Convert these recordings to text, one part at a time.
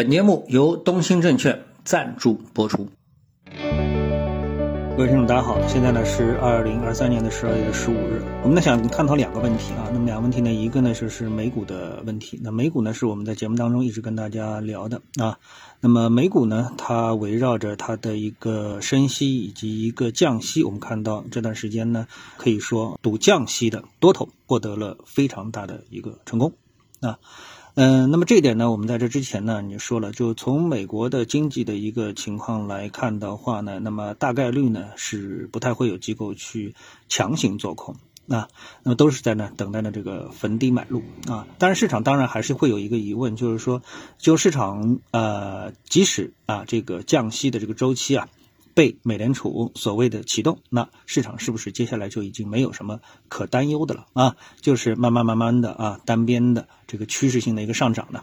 本节目由东兴证券赞助播出。各位听众，大家好，现在呢是二零二三年的十二月的十五日，我们呢想探讨两个问题啊。那么两个问题呢，一个呢就是美股的问题。那美股呢是我们在节目当中一直跟大家聊的啊。那么美股呢，它围绕着它的一个升息以及一个降息，我们看到这段时间呢，可以说赌降息的多头获得了非常大的一个成功啊。嗯，那么这一点呢，我们在这之前呢，你说了，就从美国的经济的一个情况来看的话呢，那么大概率呢是不太会有机构去强行做空啊，那么都是在那等待着这个逢低买入啊。当然，市场当然还是会有一个疑问，就是说，就市场呃，即使啊这个降息的这个周期啊。被美联储所谓的启动，那市场是不是接下来就已经没有什么可担忧的了啊？就是慢慢慢慢的啊，单边的这个趋势性的一个上涨呢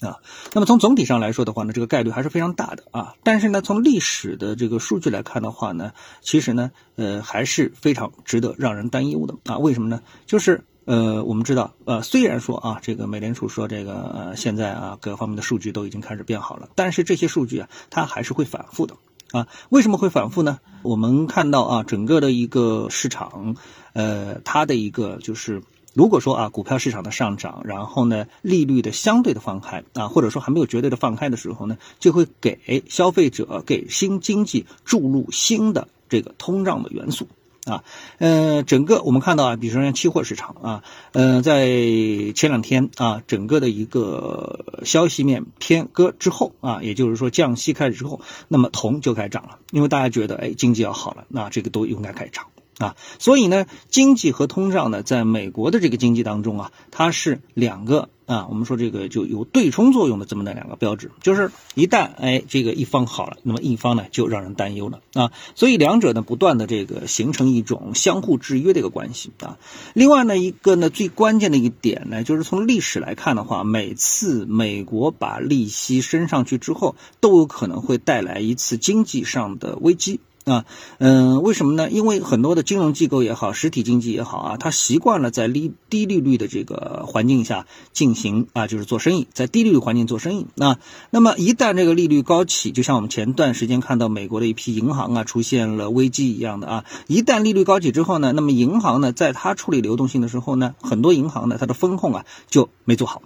啊。那么从总体上来说的话呢，这个概率还是非常大的啊。但是呢，从历史的这个数据来看的话呢，其实呢，呃，还是非常值得让人担忧的啊。为什么呢？就是呃，我们知道呃，虽然说啊，这个美联储说这个呃，现在啊，各方面的数据都已经开始变好了，但是这些数据啊，它还是会反复的。啊，为什么会反复呢？我们看到啊，整个的一个市场，呃，它的一个就是，如果说啊，股票市场的上涨，然后呢，利率的相对的放开啊，或者说还没有绝对的放开的时候呢，就会给消费者、给新经济注入新的这个通胀的元素。啊，呃，整个我们看到啊，比如说像期货市场啊，呃，在前两天啊，整个的一个消息面偏鸽之后啊，也就是说降息开始之后，那么铜就开始涨了，因为大家觉得哎，经济要好了，那这个都应该开始涨。啊，所以呢，经济和通胀呢，在美国的这个经济当中啊，它是两个啊，我们说这个就有对冲作用的这么的两个标志，就是一旦哎这个一方好了，那么一方呢就让人担忧了啊，所以两者呢不断的这个形成一种相互制约的一个关系啊。另外呢，一个呢最关键的一点呢，就是从历史来看的话，每次美国把利息升上去之后，都有可能会带来一次经济上的危机。啊，嗯，为什么呢？因为很多的金融机构也好，实体经济也好啊，它习惯了在利低利率的这个环境下进行啊，就是做生意，在低利率环境做生意。那那么一旦这个利率高起，就像我们前段时间看到美国的一批银行啊出现了危机一样的啊，一旦利率高起之后呢，那么银行呢，在它处理流动性的时候呢，很多银行呢，它的风控啊就没做好。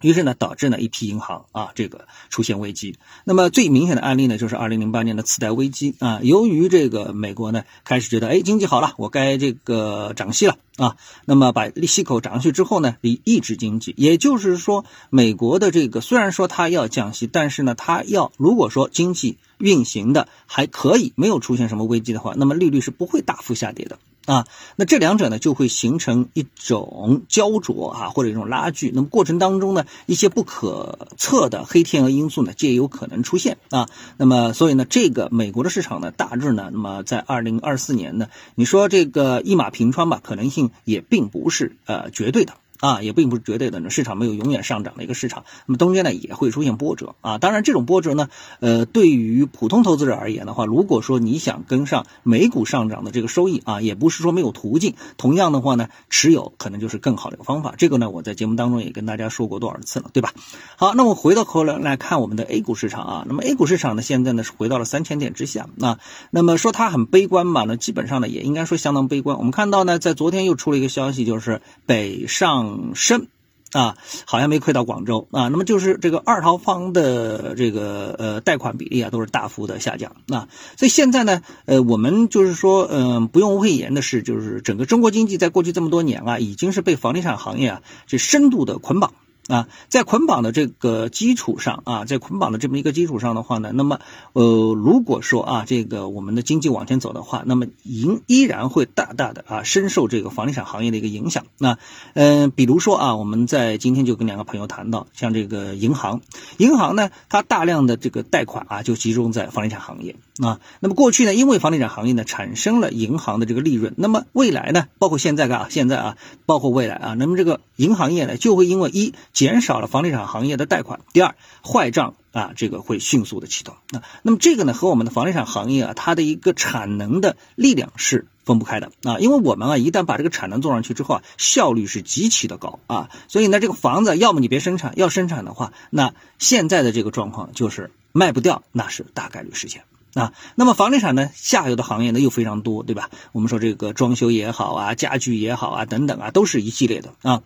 于是呢，导致呢一批银行啊，这个出现危机。那么最明显的案例呢，就是二零零八年的次贷危机啊。由于这个美国呢开始觉得，哎，经济好了，我该这个涨息了啊。那么把利息口涨上去之后呢，以抑制经济。也就是说，美国的这个虽然说它要降息，但是呢，它要如果说经济运行的还可以，没有出现什么危机的话，那么利率是不会大幅下跌的。啊，那这两者呢就会形成一种焦灼啊，或者一种拉锯。那么过程当中呢，一些不可测的黑天鹅因素呢，皆有可能出现啊。那么所以呢，这个美国的市场呢，大致呢，那么在二零二四年呢，你说这个一马平川吧，可能性也并不是呃绝对的。啊，也并不是绝对的，市场没有永远上涨的一个市场，那么中间呢也会出现波折啊。当然，这种波折呢，呃，对于普通投资者而言的话，如果说你想跟上美股上涨的这个收益啊，也不是说没有途径。同样的话呢，持有可能就是更好的一个方法。这个呢，我在节目当中也跟大家说过多少次了，对吧？好，那么回到头来来看我们的 A 股市场啊，那么 A 股市场呢，现在呢是回到了三千点之下啊。那么说它很悲观吧？那基本上呢也应该说相当悲观。我们看到呢，在昨天又出了一个消息，就是北上。深啊，好像没亏到广州啊。那么就是这个二套房的这个呃贷款比例啊，都是大幅的下降啊。所以现在呢，呃，我们就是说，嗯，不用讳言的是，就是整个中国经济在过去这么多年啊，已经是被房地产行业啊这深度的捆绑。啊，在捆绑的这个基础上啊，在捆绑的这么一个基础上的话呢，那么呃，如果说啊，这个我们的经济往前走的话，那么银依然会大大的啊，深受这个房地产行业的一个影响。那嗯，比如说啊，我们在今天就跟两个朋友谈到，像这个银行，银行呢，它大量的这个贷款啊，就集中在房地产行业啊。那么过去呢，因为房地产行业呢产生了银行的这个利润，那么未来呢，包括现在啊，现在啊，包括未来啊，那么这个银行业呢，就会因为一减少了房地产行业的贷款。第二，坏账啊，这个会迅速的启动。那那么这个呢，和我们的房地产行业啊，它的一个产能的力量是分不开的啊，因为我们啊，一旦把这个产能做上去之后啊，效率是极其的高啊，所以呢，这个房子要么你别生产，要生产的话，那现在的这个状况就是卖不掉，那是大概率事件。啊，那么房地产呢，下游的行业呢又非常多，对吧？我们说这个装修也好啊，家具也好啊，等等啊，都是一系列的啊。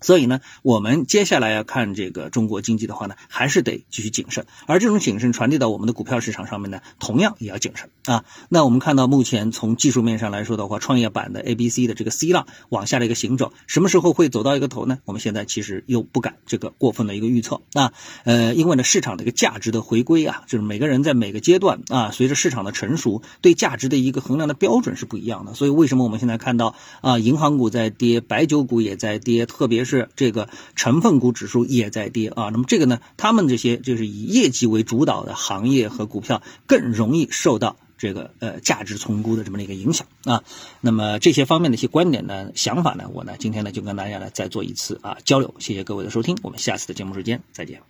所以呢，我们接下来要看这个中国经济的话呢，还是得继续谨慎。而这种谨慎传递到我们的股票市场上面呢，同样也要谨慎啊。那我们看到目前从技术面上来说的话，创业板的 A、B、C 的这个 C 浪往下的一个行走，什么时候会走到一个头呢？我们现在其实又不敢这个过分的一个预测啊。呃，因为呢，市场的一个价值的回归啊，就是每个人在每个阶段啊，随着市场的成熟，对价值的一个衡量的标准是不一样的。所以为什么我们现在看到啊，银行股在跌，白酒股也在跌，特别是。是这个成分股指数也在跌啊，那么这个呢，他们这些就是以业绩为主导的行业和股票更容易受到这个呃价值重估的这么的一个影响啊。那么这些方面的一些观点呢、想法呢，我呢今天呢就跟大家呢再做一次啊交流。谢谢各位的收听，我们下次的节目时间再见。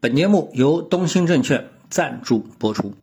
本节目由东兴证券赞助播出。